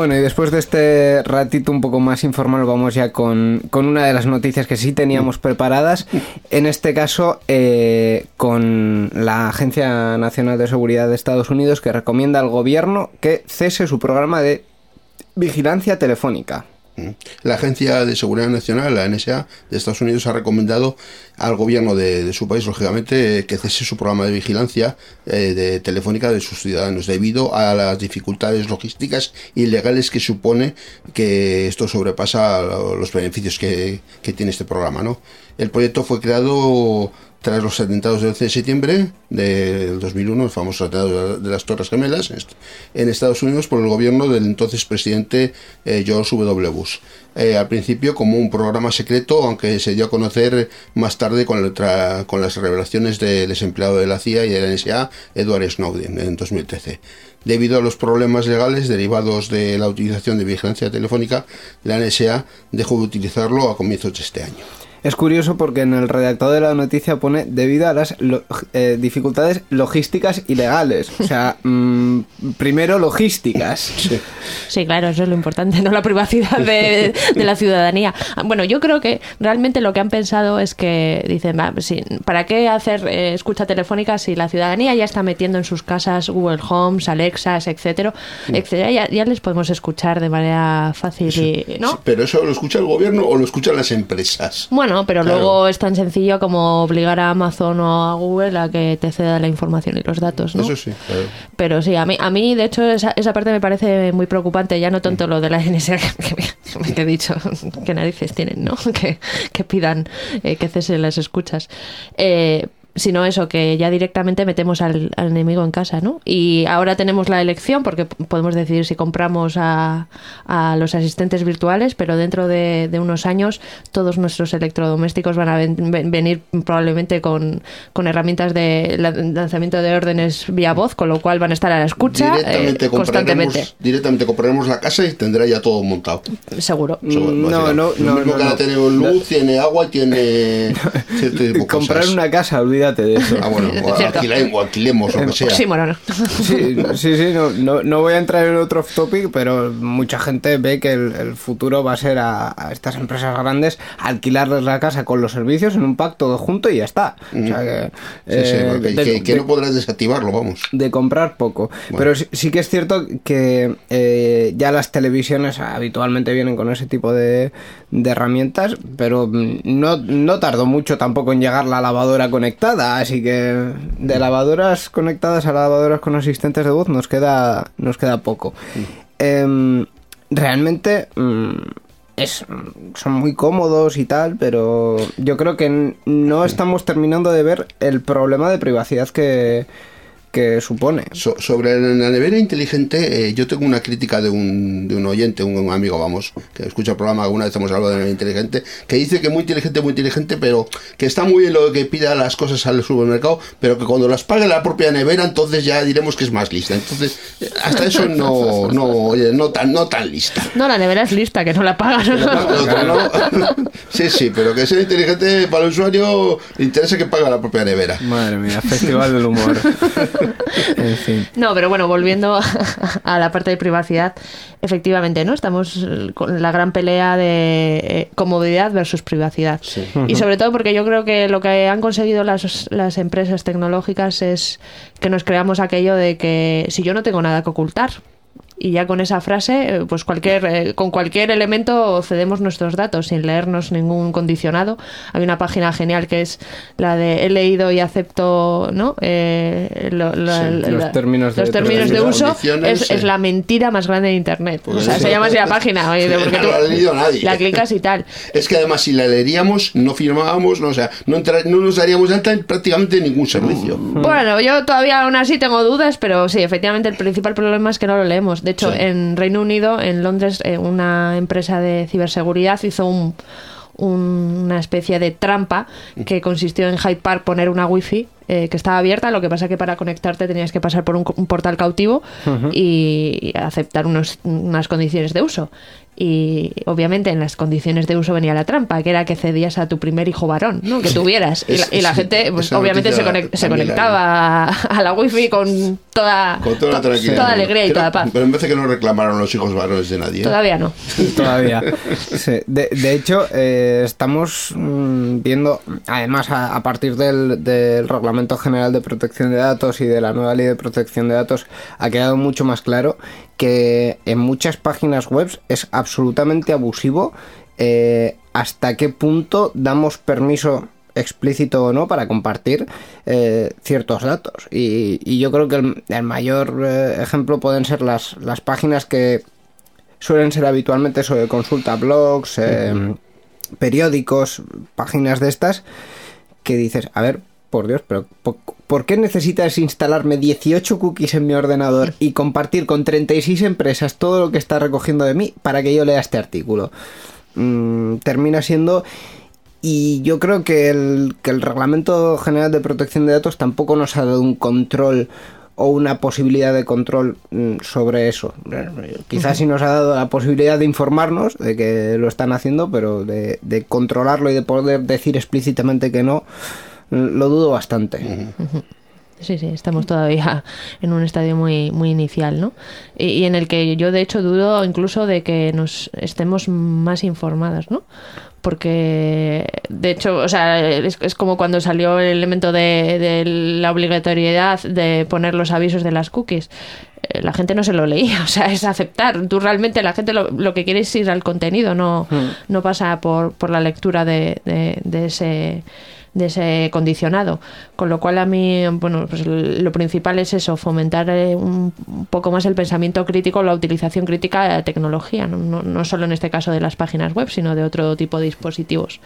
Bueno, y después de este ratito un poco más informal, vamos ya con, una de las noticias que sí teníamos preparadas. En este caso, eh, con la Agencia Nacional de Seguridad de Estados Unidos, que recomienda al gobierno que cese su programa de vigilancia telefónica. La Agencia de Seguridad Nacional, la NSA, de Estados Unidos ha recomendado al gobierno de, su país, lógicamente, que cese su programa de vigilancia eh, de telefónica de sus ciudadanos debido a las dificultades logísticas y legales que supone que esto sobrepasa los beneficios que, que tiene este programa. ¿no? El proyecto fue creado tras los atentados del 11 de septiembre del 2001, el famoso atentado de las Torres Gemelas, en Estados Unidos por el gobierno del entonces presidente eh, George W. Bush. Eh, al principio como un programa secreto, aunque se dio a conocer más tarde con, con las revelaciones del desempleado de la CIA y de la NSA, Edward Snowden, en 2013. Debido a los problemas legales derivados de la utilización de vigilancia telefónica, la NSA dejó de utilizarlo a comienzos de este año. Es curioso porque en el redactor de la noticia pone debido a las eh, dificultades logísticas y legales. O sea, mm, primero logísticas. Sí. claro, eso es lo importante, no la privacidad de, la ciudadanía. Bueno, yo creo que realmente lo que han pensado es que dicen, ¿para qué hacer eh, escucha telefónica si la ciudadanía ya está metiendo en sus casas Google Homes, Alexas, etcétera, etcétera ya, les podemos escuchar de manera fácil, ¿no? pero eso lo escucha el gobierno o lo escuchan las empresas. Bueno, pero luego es tan sencillo como obligar a Amazon o a Google a que te ceda la información y los datos, ¿no? Eso sí, Pero sí, a mí, a mí de hecho, esa, esa parte me parece muy preocupante. Ya no tanto lo de la NSA que, que, he dicho, que narices tienen, ¿no? Que, que pidan eh, que cesen las escuchas. Eh, sino eso, que ya directamente metemos al, enemigo en casa, ¿no? Y ahora tenemos la elección porque podemos decidir si compramos a, a los asistentes virtuales, pero dentro de, unos años todos nuestros electrodomésticos van a venir probablemente con, herramientas de lanzamiento de órdenes vía voz, con lo cual van a estar a la escucha directamente eh, constantemente. Directamente compraremos la casa y tendrá ya todo montado. Seguro. no, no, no, mismo que tiene luz, tiene agua y tiene... Comprar una casa, olvídate de eso. Ah, bueno, o, alquilemos, o lo que sea. Sí, bueno, sí, sí, sí no, no, voy a entrar en otro topic, pero mucha gente ve que el, futuro va a ser a, estas empresas grandes alquilarles la casa con los servicios en un pack todo junto y ya está. O sea que, eh, que, no podrás desactivarlo, vamos. De comprar poco. Pero sí, que es cierto que eh, ya las televisiones habitualmente vienen con ese tipo de, de herramientas, pero no, no tardó mucho tampoco en llegar la lavadora conectada así que de lavadoras conectadas a lavadoras con asistentes de voz nos queda, nos queda poco. Em, realmente mm, es, son muy cómodos y tal, pero yo creo que no estamos terminando de ver el problema de privacidad que, que supone. sobre la nevera inteligente, eh, yo tengo una crítica de un, de un oyente, un, amigo, vamos, que escucha el programa, alguna vez hemos hablado de nevera inteligente, que dice que muy inteligente, muy inteligente, pero que está muy bien lo que pida las cosas al supermercado, pero que cuando las pague la propia nevera, entonces ya diremos que es más lista. Entonces, hasta eso no, no, oye, no tan, no tan lista. No, la nevera es lista, que no la paga. sí, sí, pero que sea inteligente para el usuario, le interesa que pague la propia nevera. Madre mía, festival del humor. No, pero bueno, volviendo a la parte de privacidad, efectivamente, ¿no? Estamos con la gran pelea de eh, comodidad versus privacidad. Y sobre todo porque yo creo que lo que han conseguido las, las empresas tecnológicas es que nos creamos aquello de que si yo no tengo nada que ocultar, y ya con esa frase, eh, pues cualquier, eh, con cualquier elemento cedemos nuestros datos sin leernos ningún condicionado. Hay una página genial que es la de he leído y acepto ¿no? Eh, los términos de, los términos de uso. Es, es, la mentira más grande de Internet. o sea, se llama así la página. porque no la ha leído nadie. La clicas y tal. Es que además si la leeríamos, no firmábamos, no, o sea, no, no nos daríamos alta en prácticamente ningún servicio. Bueno, yo todavía aún así tengo dudas, pero sí, efectivamente el principal problema es que no lo leemos. De hecho, en Reino Unido, en Londres, eh, una empresa de ciberseguridad hizo un, una especie de trampa que consistió en Hyde Park poner una wifi eh, que estaba abierta, lo que pasa que para conectarte tenías que pasar por un, portal cautivo y aceptar unos, unas condiciones de uso y obviamente en las condiciones de uso venía la trampa, que era que cedías a tu primer hijo varón, ¿no? que tuvieras. Y la, gente, pues, obviamente, se, conectaba a la wifi con toda, toda, toda alegría y toda paz. Pero en vez de que no reclamaron los hijos varones de nadie. Todavía no. Todavía. De, hecho, eh, estamos mm, viendo, además, a, partir del, del Reglamento General de Protección de Datos y de la nueva Ley de Protección de Datos, ha quedado mucho más claro que en muchas páginas web es absolutamente abusivo eh, hasta qué punto damos permiso explícito o no para compartir eh, ciertos datos. Y, yo creo que el, mayor eh, ejemplo pueden ser las, las páginas que suelen ser habitualmente sobre consulta blogs, periódicos, páginas de estas, que dices, a ver, por Dios, pero ¿por, qué necesitas instalarme 18 cookies en mi ordenador y compartir con 36 empresas todo lo que está recogiendo de mí para que yo lea este artículo? Mm, termina siendo... Y yo creo que el, que el Reglamento General de Protección de Datos tampoco nos ha dado un control o una posibilidad de control mm, sobre eso. Quizás sí nos ha dado la posibilidad de informarnos de que lo están haciendo, pero de, de controlarlo y de poder decir explícitamente que no, lo dudo bastante. Sí, sí, estamos todavía en un estadio muy, muy inicial, ¿no? Y, en el que yo, de hecho, dudo incluso de que nos estemos más informadas, ¿no? Porque, de hecho, o sea, es, como cuando salió el elemento de, la obligatoriedad de poner los avisos de las cookies eh, la gente no se lo leía, o sea, es aceptar. Tú realmente la gente lo, que quiere es ir al contenido, no, hmm. no pasa por, por la lectura de, de ese de ese condicionado. Con lo cual a mí, bueno, pues lo principal es eso, fomentar eh, un poco más el pensamiento crítico, la utilización crítica de la tecnología, no, no, solo en este caso de las páginas web, sino de otro tipo de dispositivos.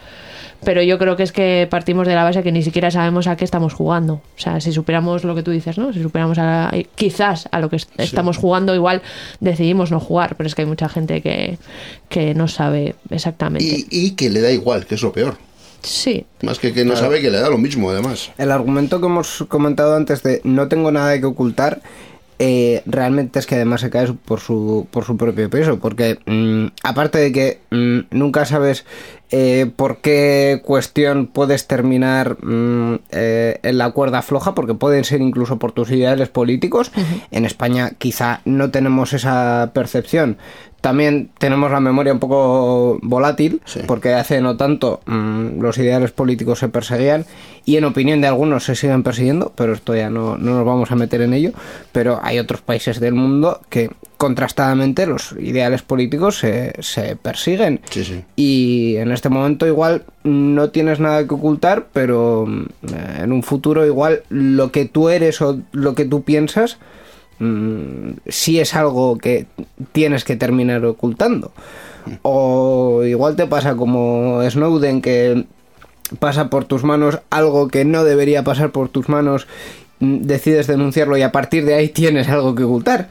Pero yo creo que es que partimos de la base que ni siquiera sabemos a qué estamos jugando. O sea, si superamos lo que tú dices, ¿no? Si superamos a, quizás a lo que estamos jugando, igual decidimos no jugar, pero es que hay mucha gente que, que no sabe exactamente. Y, y que le da igual, que es lo peor. Sí. Más que que no sabe que le da lo mismo, además. El argumento que hemos comentado antes de no tengo nada que ocultar, eh, realmente es que además se cae por su, por su propio peso, porque mm, aparte de que mm, nunca sabes eh, por qué cuestión puedes terminar mm, eh, en la cuerda floja, porque pueden ser incluso por tus ideales políticos, en España quizá no tenemos esa percepción, también tenemos la memoria un poco volátil, porque hace no tanto mm, los ideales políticos se perseguían y en opinión de algunos se siguen persiguiendo, pero esto ya no, no nos vamos a meter en ello. Pero hay otros países del mundo que contrastadamente los ideales políticos se, se persiguen. Y en este momento igual no tienes nada que ocultar, pero mm, en un futuro igual lo que tú eres o lo que tú piensas Mm, si es algo que tienes que terminar ocultando. O igual te pasa como Snowden que pasa por tus manos algo que no debería pasar por tus manos, mm, decides denunciarlo y a partir de ahí tienes algo que ocultar.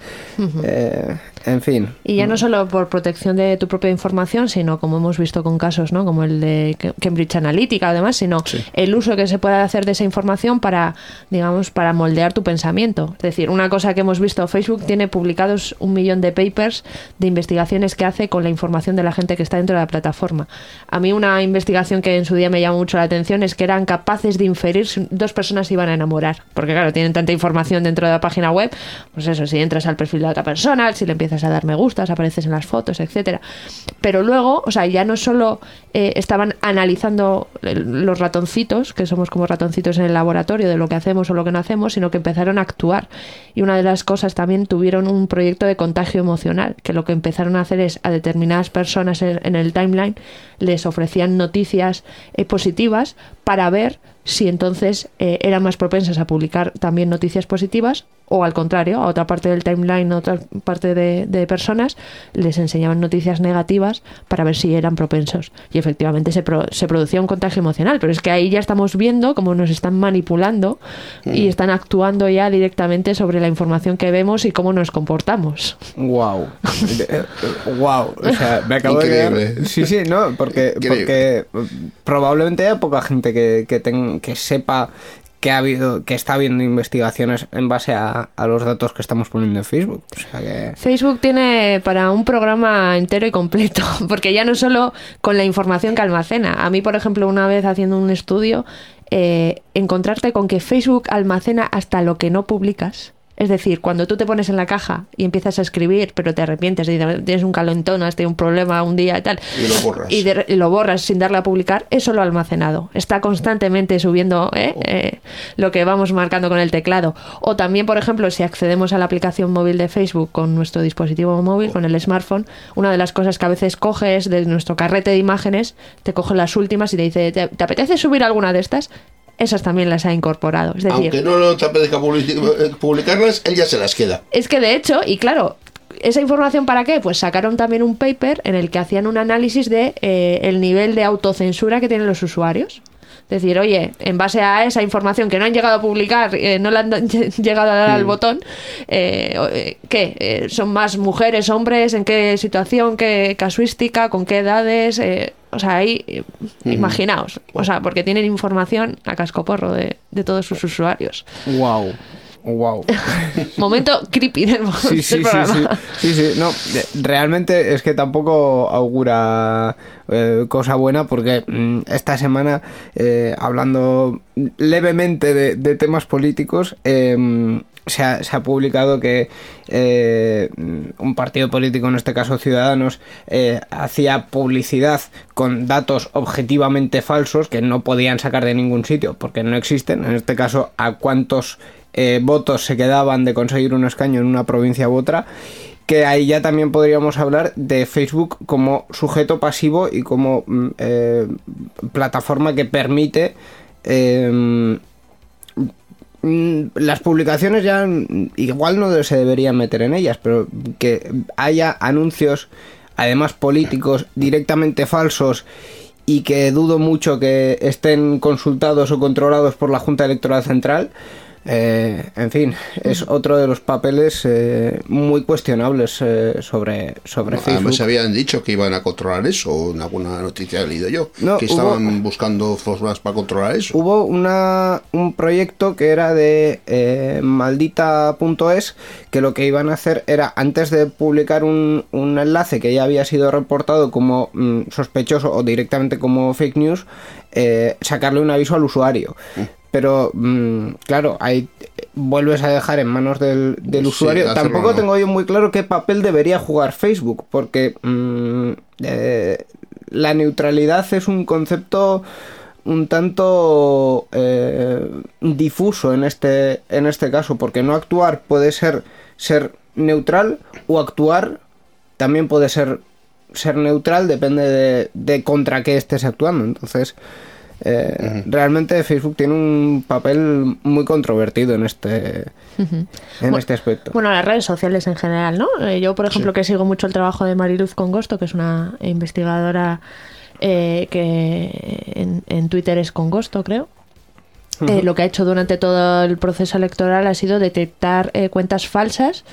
En fin. Y ya no solo por protección de tu propia información, sino como hemos visto con casos, ¿no? Como el de Cambridge Analytica, además, sino el uso que se puede hacer de esa información para, digamos, para moldear tu pensamiento. Es decir, una cosa que hemos visto, Facebook tiene publicados un millón de papers de investigaciones que hace con la información de la gente que está dentro de la plataforma. A mí una investigación que en su día me llamó mucho la atención es que eran capaces de inferir si dos personas se iban a enamorar. Porque claro, tienen tanta información dentro de la página web, pues eso, si entras al perfil de otra persona, si le empiezas a dar me gustas, apareces en las fotos, etcétera. Pero luego, o sea, ya no solo eh, estaban analizando los ratoncitos, que somos como ratoncitos en el laboratorio de lo que hacemos o lo que no hacemos, sino que empezaron a actuar. Y una de las cosas también tuvieron un proyecto de contagio emocional, que lo que empezaron a hacer es a determinadas personas en, el timeline les ofrecían noticias eh, positivas para ver si entonces eh, eran más propensas a publicar también noticias positivas o al contrario, a otra parte del timeline, a otra parte de, personas, les enseñaban noticias negativas para ver si eran propensos. Y efectivamente se, se, producía un contagio emocional, pero es que ahí ya estamos viendo cómo nos están manipulando y mm. están actuando ya directamente sobre la información que vemos y cómo nos comportamos. Wow. wow. O sea, me acabo de Sí, sí, no, porque, porque probablemente haya poca gente que, que, que sepa que ha habido, que está habiendo investigaciones en base a, los datos que estamos poniendo en Facebook. Facebook tiene para un programa entero y completo, porque ya no solo con la información que almacena. A mí, por ejemplo, una vez haciendo un estudio, eh, encontrarte con que Facebook almacena hasta lo que no publicas Es decir, cuando tú te pones en la caja y empiezas a escribir, pero te arrepientes, y tienes un calentón, has tenido un problema un día y tal, y lo borras, y, lo borras sin darle a publicar, eso lo ha almacenado. Está constantemente subiendo ¿eh? Eh, lo que vamos marcando con el teclado. O también, por ejemplo, si accedemos a la aplicación móvil de Facebook con nuestro dispositivo móvil, con el smartphone, una de las cosas que a veces coges de nuestro carrete de imágenes, te coge las últimas y te dice, ¿te, apetece subir alguna de estas? Esas también las ha incorporado. Es decir, Aunque no te apetezca eh, publicarlas, él ya se las queda. Es que de hecho, y claro, ¿esa información para qué? Pues sacaron también un paper en el que hacían un análisis de eh, el nivel de autocensura que tienen los usuarios. Decir, oye, en base a esa información que no han llegado a publicar, eh, no le han llegado a dar al botón, eh, ¿qué? ¿Son más mujeres, hombres? ¿En qué situación? ¿Qué casuística? ¿Con qué edades? O sea, ahí, eh, imaginaos, o sea, porque tienen información a cascoporro de, de todos sus usuarios. Wow. Wow. Momento creepy del, sí, sí, programa. Sí, sí, No, realmente es que tampoco augura eh, cosa buena porque mm, esta semana, eh, hablando levemente de, de temas políticos, eh, se ha, se ha publicado que eh, un partido político, en este caso Ciudadanos, eh, hacía publicidad con datos objetivamente falsos que no podían sacar de ningún sitio porque no existen. En este caso, a cuántos eh, votos se quedaban de conseguir un escaño en una provincia u otra que ahí ya también podríamos hablar de Facebook como sujeto pasivo y como mm, plataforma que permite Mm, las publicaciones ya igual no se deberían meter en ellas, pero que haya anuncios, además políticos, directamente falsos y que dudo mucho que estén consultados o controlados por la Junta Electoral Central, eh, en fin, es otro de los papeles eh, muy cuestionables eh, sobre, sobre Facebook. Además, habían dicho que iban a controlar eso, en alguna noticia he leído yo, que estaban buscando formas para controlar eso. Hubo una, un proyecto que era de maldita.es, que lo que iban a hacer era, antes de publicar un, un enlace que ya había sido reportado como mm, sospechoso o directamente como fake news, sacarle un aviso al usuario. Mm pero mm, claro, ahí vuelves a dejar en manos del, usuario. Tampoco tengo yo muy claro qué papel debería jugar Facebook, porque mm, eh, la neutralidad es un concepto un tanto eh, difuso en este, en este caso, porque no actuar puede ser ser neutral o actuar también puede ser ser neutral, depende de, de contra qué estés actuando. Entonces, eh, realmente Facebook tiene un papel muy controvertido en este, en este aspecto. Bueno, las redes sociales en general, ¿no? Eh, yo, por ejemplo, que sigo mucho el trabajo de Mariluz Congosto, que es una investigadora eh, que en, Twitter es Congosto, creo. lo que ha hecho durante todo el proceso electoral ha sido detectar cuentas falsas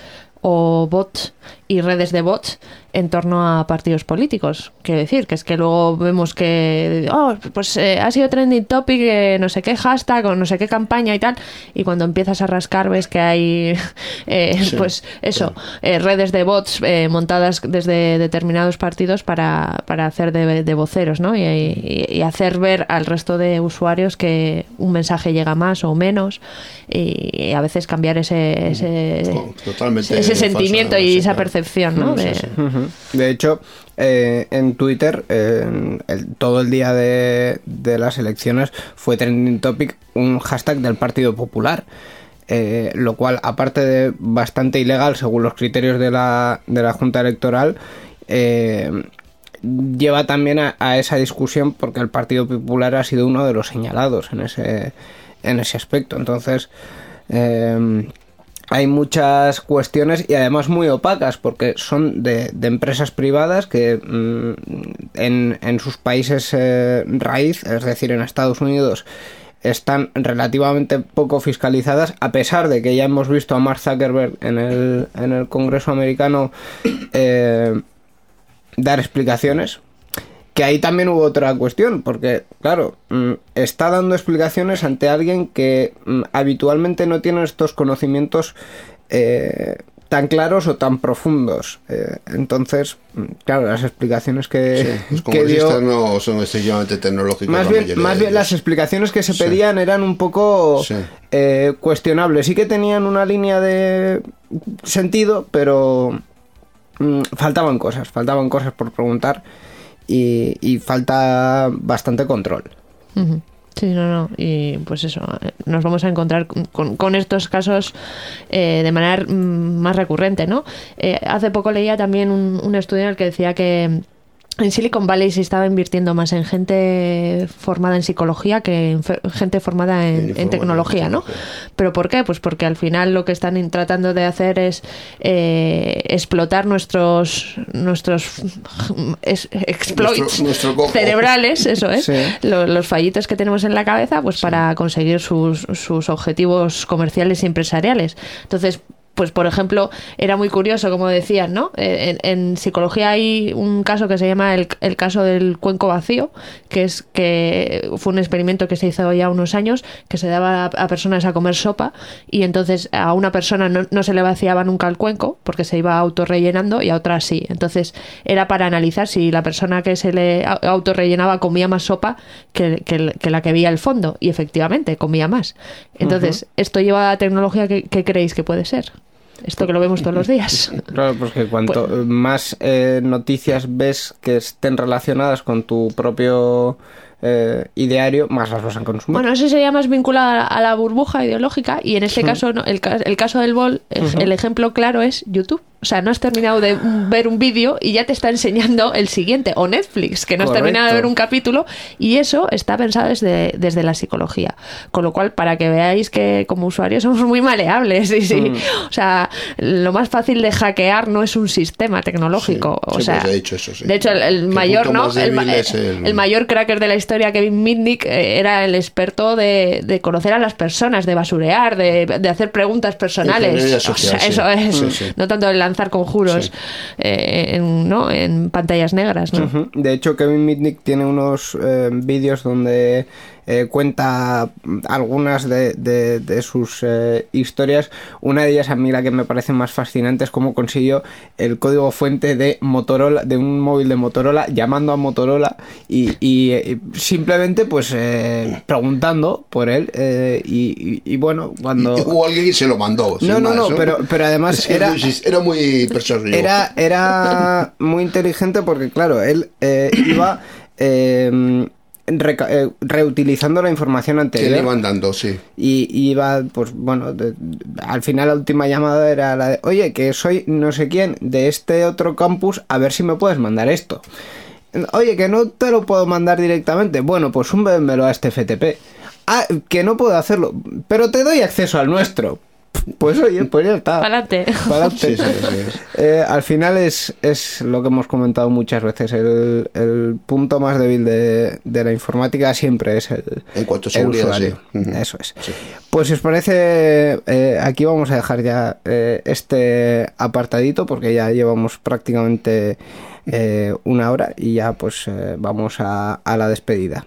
o bots y redes de bots en torno a partidos políticos. Quiero decir, que es que luego vemos que, oh, pues eh, ha sido trending topic, eh, no sé qué hashtag o no sé qué campaña y tal, y cuando empiezas a rascar ves que hay, eh, pues eso, redes de bots montadas desde determinados partidos para, para hacer de, voceros, ¿no? Y, hacer ver al resto de usuarios que un mensaje llega más o menos y, a veces cambiar ese, ese, ese sentimiento y esa percepción, ¿no? De hecho, eh, en Twitter, todo el día de, las elecciones fue trending topic un hashtag del Partido Popular. Eh, lo cual, aparte de bastante ilegal según los criterios de la, de la Junta Electoral, eh, lleva también a, esa discusión porque el Partido Popular ha sido uno de los señalados en ese, en ese aspecto. Entonces, hay muchas cuestiones y además muy opacas porque son de, empresas privadas que mm, en, sus países eh, raíz, es decir, en Estados Unidos, están relativamente poco fiscalizadas, a pesar de que ya hemos visto a Mark Zuckerberg en el, en el Congreso americano eh, dar explicaciones que ahí también hubo otra cuestión, porque, claro, mm, está dando explicaciones ante alguien que mm, habitualmente no tiene estos conocimientos eh, tan claros o tan profundos. Eh, entonces, mm, claro, las explicaciones que, que dio, no son excesivamente tecnológicas. Más bien, más bien las explicaciones que se pedían eran un poco eh, cuestionables. Sí que tenían una línea de sentido, pero mm, faltaban cosas, faltaban cosas por preguntar y, falta bastante control. Sí, no, no. Y pues eso, nos vamos a encontrar con, estos casos eh, de manera mm, más recurrente, ¿no? Eh, hace poco leía también un, un estudio en el que decía que en Silicon Valley se estaba invirtiendo más en gente formada en psicología que en gente formada en, tecnología, ¿no? ¿Pero por qué? Pues porque al final lo que están tratando de hacer es eh, explotar nuestros nuestros exploits cerebrales, eso es, los, fallitos que tenemos en la cabeza, pues para conseguir sus, sus objetivos comerciales y empresariales. Entonces, pues por ejemplo, era muy curioso, como decían, ¿no? Eh, en, psicología hay un caso que se llama el, caso del cuenco vacío, que es que fue un experimento que se hizo ya unos años, que se daba a, personas a comer sopa y entonces a una persona no, se le vaciaba nunca el cuenco porque se iba autorrellenando y a otra sí. Entonces era para analizar si la persona que se le autorrellenaba comía más sopa que, la que veía el fondo y efectivamente comía más. Entonces, ¿esto lleva a tecnología que, que creéis que puede ser? Esto que lo vemos todos los días. Claro, porque cuanto pues- más eh, noticias ves que estén relacionadas con tu propio eh, ideario, más las vas a consumir. Bueno, eso sería más vinculado a la burbuja ideológica y en este caso, el, el, caso del bol, el ejemplo claro es YouTube. O sea, no has terminado de ver un vídeo y ya te está enseñando el siguiente. O Netflix, que no has terminado de ver un capítulo y eso está pensado desde, desde la psicología. Con lo cual, para que veáis que como usuarios somos muy maleables. Y sí. Mm. O sea, lo más fácil de hackear no es un sistema tecnológico. o sea, de hecho, eso, de hecho el, mayor, ¿no? El, mayor cracker de la historia, Kevin Mitnick, eh, era el experto de, de, conocer a las personas, de basurear, de, de hacer preguntas personales. eso es. No tanto el lanzar conjuros eh, en, ¿no? en pantallas negras. ¿no? De hecho, Kevin Mitnick tiene unos eh, vídeos donde eh, cuenta algunas de, de, sus eh, historias. Una de ellas a mí la que me parece más fascinante es cómo consiguió el código fuente de Motorola, de un móvil de Motorola, llamando a Motorola y, eh, simplemente pues preguntando por él y, bueno, cuando... O alguien se lo mandó. No, no, no, pero, pero además era... Era muy Era, era muy inteligente porque claro, él iba... Eh, reutilizando la información anterior. Que le iban dando, sí. Y, iba, pues bueno, al final la última llamada era la de, oye, que soy no sé quién de este otro campus, a ver si me puedes mandar esto. Oye, que no te lo puedo mandar directamente. Bueno, pues súbemelo a este FTP. Ah, que no puedo hacerlo, pero te doy acceso al nuestro. Pues oye, pues ya está. Pa'lante. Eh, al final es, es lo que hemos comentado muchas veces. El, punto más débil de, la informática siempre es el, en cuanto a usuario. Eso es. Pues si os parece, eh, aquí vamos a dejar ya eh, este apartadito porque ya llevamos prácticamente una hora y ya pues vamos a, a la despedida.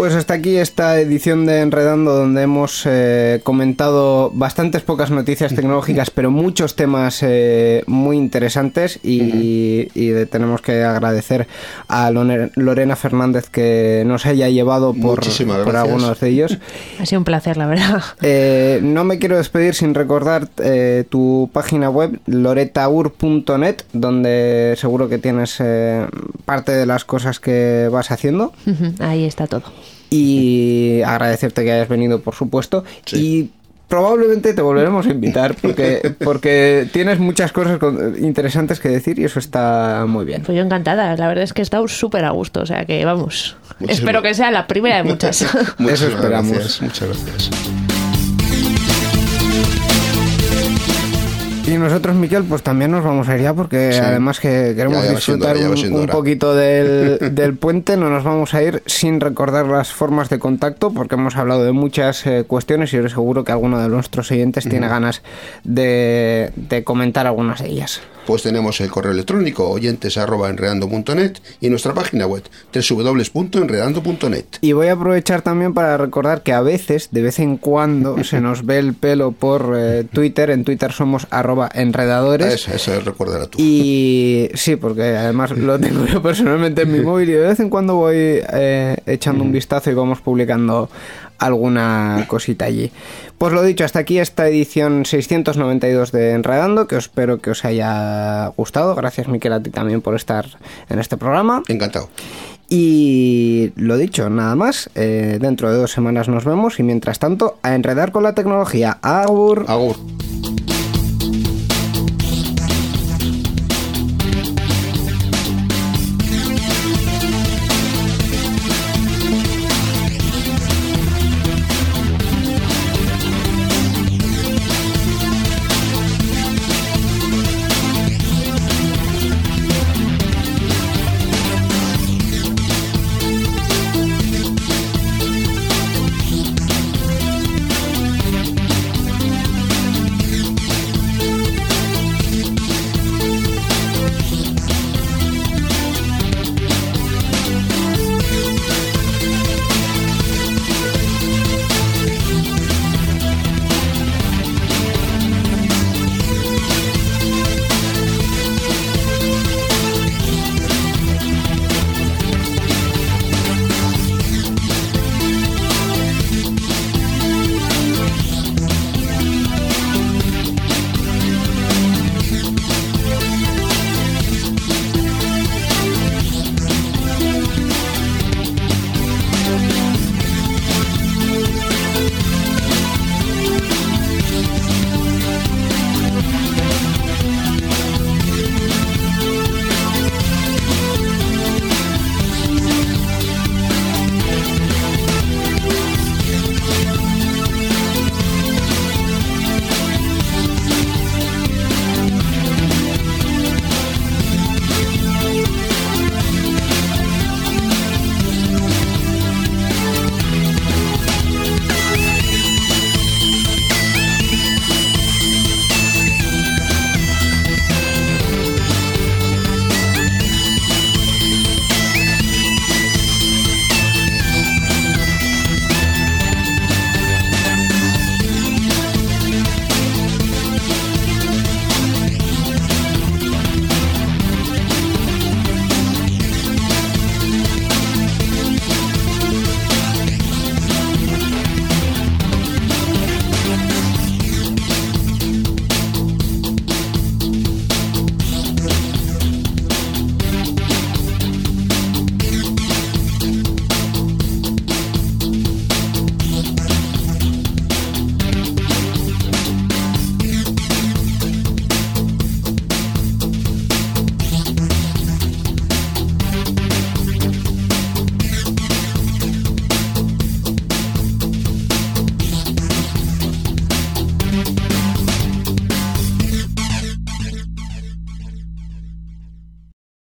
Pues hasta aquí esta edición de Enredando donde hemos eh, comentado bastantes pocas noticias tecnológicas pero muchos temas eh, muy interesantes y, tenemos que agradecer a Lorena Fernández que nos haya llevado por, por algunos de ellos. Ha sido un placer, la verdad. Eh, no me quiero despedir sin recordar tu página web loretaur.net donde seguro que tienes parte de las cosas que vas haciendo. Ahí está todo y agradecerte que hayas venido, por supuesto. Y probablemente te volveremos a invitar porque, porque tienes muchas cosas interesantes que decir y eso está muy bien. Pues yo encantada, la verdad es que he estado súper a gusto, o sea que vamos, espero que sea la primera de muchas. eso esperamos. muchas gracias. Y nosotros, Miquel, pues también nos vamos a ir ya porque además que queremos disfrutar un, poquito del, del, puente, no nos vamos a ir sin recordar las formas de contacto porque hemos hablado de muchas eh, cuestiones y yo seguro que alguno de nuestros oyentes tiene ganas de, de comentar algunas de ellas pues tenemos el correo electrónico oyentes.enredando.net y nuestra página web www.enredando.net. Y voy a aprovechar también para recordar que a veces, de vez en cuando, se nos ve el pelo por eh, Twitter. En Twitter somos arroba enredadores. Eso, eso recordará tú. Y sí, porque además lo tengo yo personalmente en mi móvil y de vez en cuando voy eh, echando un vistazo y vamos publicando alguna cosita allí. Pues lo dicho, hasta aquí esta edición 692 de Enredando, que espero que os haya gustado. Gracias, Miquel, a ti también por estar en este programa. Encantado. Y lo dicho, nada más. Eh, dentro de dos semanas nos vemos y mientras tanto, a enredar con la tecnología. Agur. Agur.